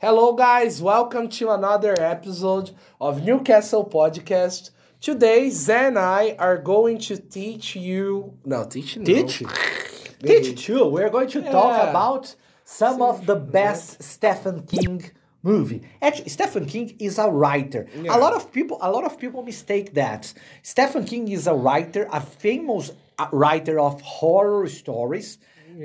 Hello, guys. Welcome to another episode of Newcastle Podcast. Today, Zé and I are going to teach you. No, teach no. Teach? Teach too. We're going to talk Yeah. about some of the best Stephen King movie. Actually, Stephen King is a writer. Yeah. A lot of people, a lot of people mistake that. Stephen King is a writer, a famous uh, writer of horror stories.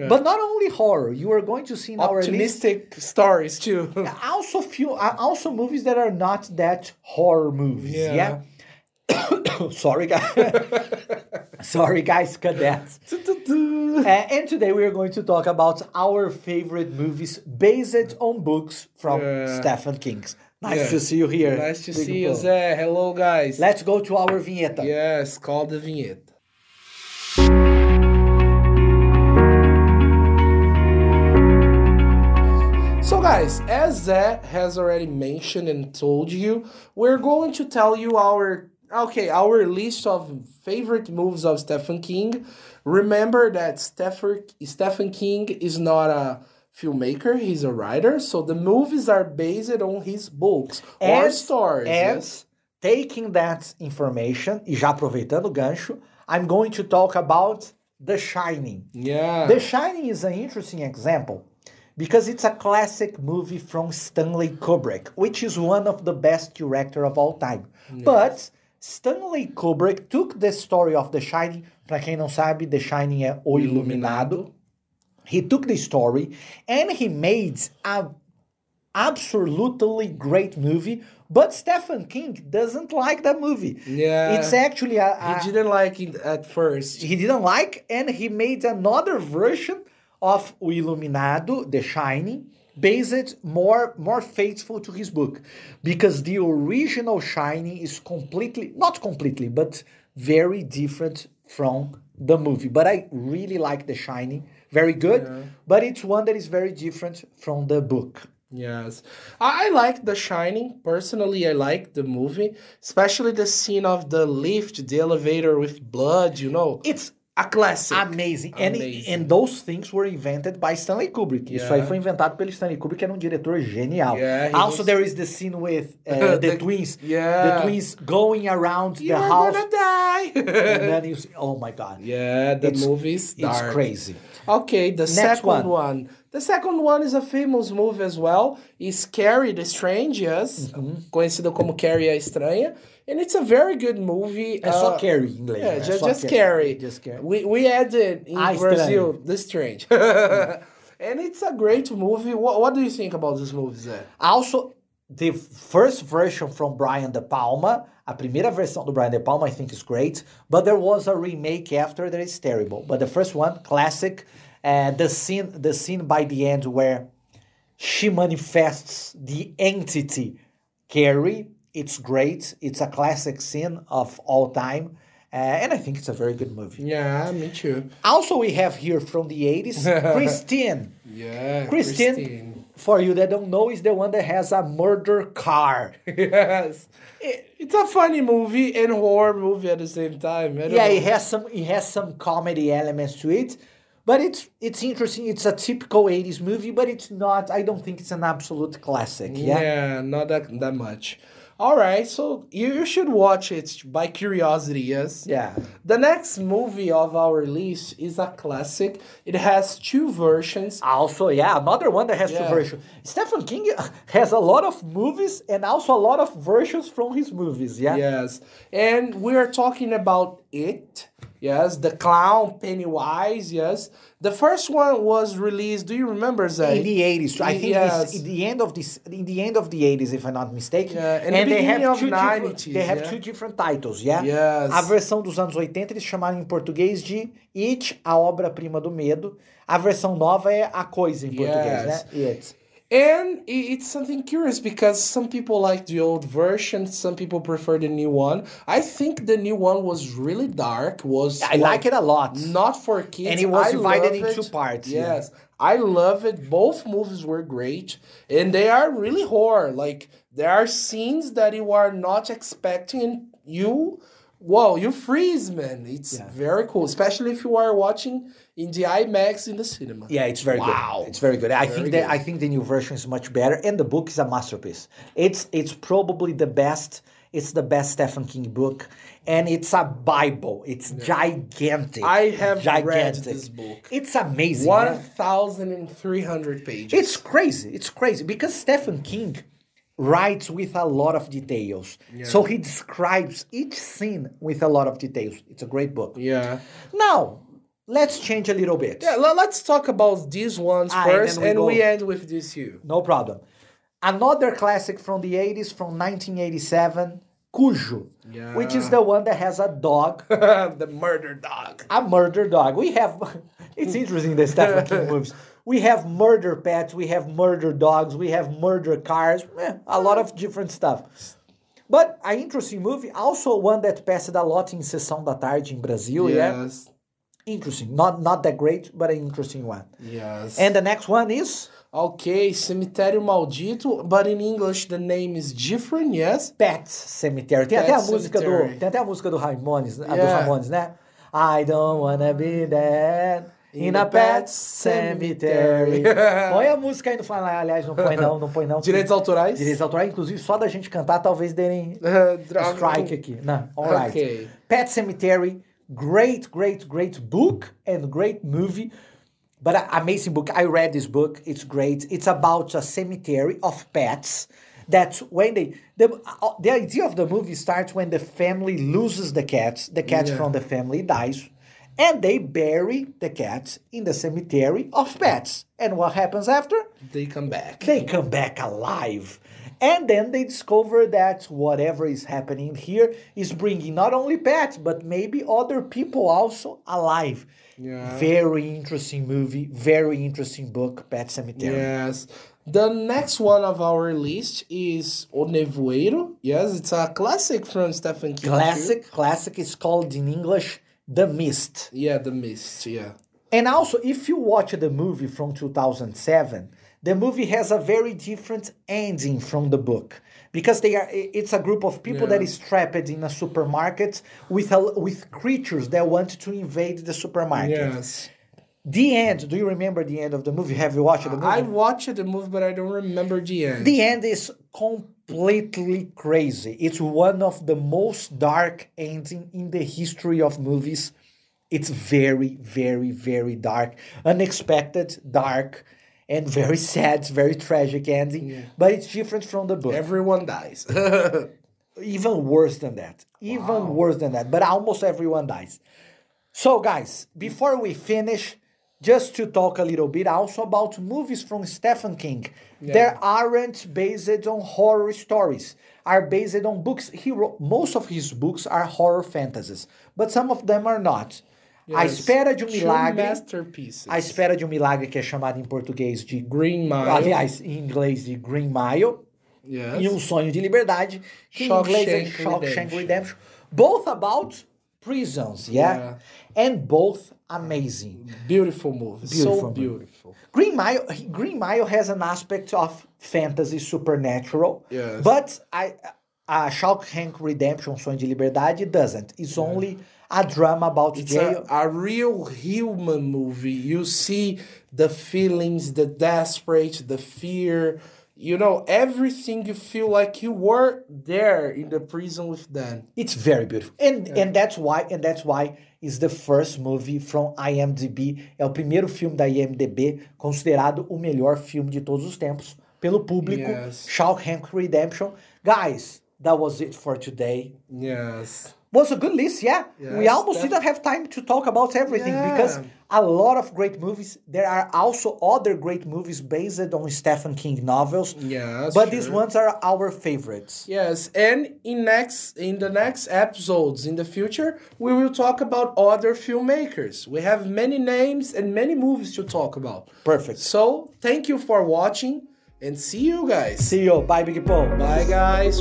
But not only horror. You are going to see in our list Optimistic stories too. also few uh, also movies that are not that horror movies Yeah. yeah, sorry guys sorry guys cadets uh, and today we are going to talk about our favorite movies based on books from Yeah. stephen king nice Yeah. to see you here nice to Big see you. Zé. Hello, guys. let's go to our vinheta Yes, call the vinheta. Guys, as Zé has already mentioned and told you, we're going to tell you our okay our list of favorite movies of Stephen King. Remember that Stephen King is not a filmmaker; he's a writer. So the movies are based on his books or stories. and yes? taking that information e já aproveitando o gancho i'm going to talk about the shining Yeah. The Shining is an interesting example because it's a classic movie from Stanley Kubrick, which is one of the best director of all time. But Stanley Kubrick took the story of The Shining, para quem não sabe, The Shining é O Iluminado. He took the story and he made a absolutely great movie, but Stephen King doesn't like that movie. Yeah. It's actually a, a He didn't like it at first. he didn't like, and he made another version of O Iluminado, The Shining, based more more faithful to his book, because the original Shining is completely not completely, but very different from the movie. But I really like The Shining, very good, but it's one that is very different from the book. Yes. I, I like The Shining. Personally, I like the movie, especially the scene of the lift, the elevator with blood, you know. It's A classic. Amazing. And, Amazing. and those things were invented by Stanley Kubrick. Isso Yeah. aí foi inventado pelo Stanley Kubrick, que era um diretor genial. Yeah, also, was- there is the scene with uh, the, The- twins. yeah. The twins going around you the are house. gonna die. and then you see, oh my God. yeah, the It's- movie's It's dark. crazy. Okay, the second one. one. The second one is a famous movie as well. Is Carrie the Strange, yes. Mm-hmm. Conhecido como Carrie a Estranha. And it's a very good movie. É só uh, Carrie em inglês. Yeah, né? just, Só just Carrie. Just Carrie. We, we added in Ah, estranho. Brazil The Strange. and it's a great movie. What, what do you think about this movie, Zé? Also, the first version from Brian De Palma, a primeira versão do Brian De Palma, I think is great, but there was a remake after that is terrible. But the first one, classic, and the scene, the scene by the end where she manifests the entity Carrie, it's great. It's a classic scene of all time, uh, and I think it's a very good movie. Yeah, me too. Also, we have here from the 80s, Christine. Yeah, Christine, for you that don't know, is the one that has a murder car. yes. It- it's a funny movie and horror movie at the same time. Yeah, know. it has some it has some comedy elements to it, but it's it's interesting. It's a typical 80s movie, but it's not. I don't think it's an absolute classic. Yeah. Yeah, not that that much. All right, so you, you should watch it by curiosity, yes. Yeah. The next movie of our list is a classic. It has two versions. Also, yeah, another one that has Yeah. two versions. Stephen King has a lot of movies and also a lot of versions from his movies. Yeah. Yes, and we are talking about it. Yes, the clown Pennywise. Yes, the first one was released. Do you remember that? In the 80s, I think Yes. it's in the end of this, in the end of the 80s, if I'm not mistaken. Yeah, and the they have two different, 90s, they have yeah. two different titles, yeah. Yes. A versão dos anos 80 eles chamaram em português de It, a obra-prima do medo. A versão nova é A Coisa em português, Yes. né? It. And it's something curious because some people like the old version, some people prefer the new one. I think the new one was really dark. Was I like it a lot. Not for kids. And it was I divided in two parts, yeah. Yes, I love it. Both movies were great, and they are really horror. Like there are scenes that you are not expecting, and you Whoa, you freeze, man! It's Yeah. very cool, especially if you are watching in the IMAX in the cinema. Yeah, it's very Wow. good. It's very good. I Very think that. I think the new version is much better, and the book is a masterpiece. It's it's probably the best. It's the best Stephen King book, and it's a Bible. It's gigantic. I have read gigantic. this book. It's amazing. Thousand and three hundred pages. It's crazy. It's crazy because Stephen King writes with a lot of details. So he describes each scene with a lot of details. It's a great book. yeah. Now, let's change a little bit. Yeah, let's talk about these ones Ah, first, then we and we end with this you. No problem. Another classic from the 80s, from 1987, Cujo, which is the one that has a dog, the murder dog. a murder dog. We have, it's interesting the Stephen King movies. We have murder pets, we have murder dogs, we have murder cars, eh, a lot of different stuff. But an interesting movie, also one that passed a lot in Sessão da Tarde in Brazil, yeah. Yes. Interesting. Not not that great, but an interesting one. Yes. And the next one is okay, Cemitério Maldito, but in English the name is different, yes? Pet Cemetery. Tem Pet até a música Sematary. do. Tem até a música do Ramones, a do Yeah. Ramones, né? I don't wanna be dead in a pet cemetery. põe a música aí no final. Aliás, não põe não, não põe não. Direitos autorais? Direitos autorais, inclusive só da gente cantar, talvez derem Uh, strike aqui. Não, alright. Okay. Pet Cemetery, great, great, great book and great movie. But a- amazing book. I read this book. It's great. It's about a cemetery of pets. That when they the uh, the idea of the movie starts when the family loses the cats. The cat Yeah. from the family dies, and they bury the cats in the cemetery of pets. And what happens after? They come back. they come back alive. And then they discover that whatever is happening here is bringing not only pets, but maybe other people also alive. Yeah. Very interesting movie, very interesting book, Pet Sematary. Yes. The next one of our list is O Nevoeiro. Yes, it's a classic from Stephen King. Classic, classic is called in English The Mist. Yeah, The Mist. Yeah. And also, if you watch the movie from 2007, the movie has a very different ending from the book because they are it's a group of people that Yeah. is trapped in a supermarket with a, with creatures that want to invade the supermarket. Yes. The end, do you remember the end of the movie? Have you watched the movie? I watched the movie, but I don't remember the end. The end is completely crazy. It's one of the most dark ending in the history of movies. It's very, very, very dark, unexpected, dark, and very sad, very tragic ending. But it's different from the book. Everyone dies. Even worse than that. Even worse than that. But almost everyone dies. So, guys, before we finish, just to talk a little bit also about movies from Stephen King. There aren't based on horror stories, are based on books. He wrote, most of his books are horror fantasies, but some of them are not. A Yes. Espera de um Milagre. A Espera de um Milagre, que é chamado em português de. Green Mile. Aliás, em inglês de Green Mile. Yes. e Um Sonho de Liberdade, que em Shawshank inglês é Shawshank Redemption. Redemption. Both about prisons, yeah? And both amazing. Beautiful movie. Beautiful so beautiful. Green Mile, Green Mile has an aspect of fantasy supernatural, Yes. but I, uh, uh, a Shawshank Redemption, Sonho de Liberdade, doesn't. It's only a drama about It's jail. a, a real human movie. You see the feelings, the desperate, the fear. You know, everything you feel like you were there in the prison with them. It's very beautiful. And and that's why and that's why is the first movie from IMDb. É o primeiro filme da IMDb considerado o melhor filme de todos os tempos pelo público. Yes. Shawshank Redemption. Guys, that was it for today. Yes. Was a good list, yeah. we almost didn't have time to talk about everything Yeah. because a lot of great movies. There are also other great movies based on Stephen King novels. Yes. but these ones are our favorites. Yes, and in next in the next episodes in the future, we will talk about other filmmakers. We have many names and many movies to talk about. Perfect. So, thank you for watching and see you guys. See you. Bye, Big Paul. Bye guys.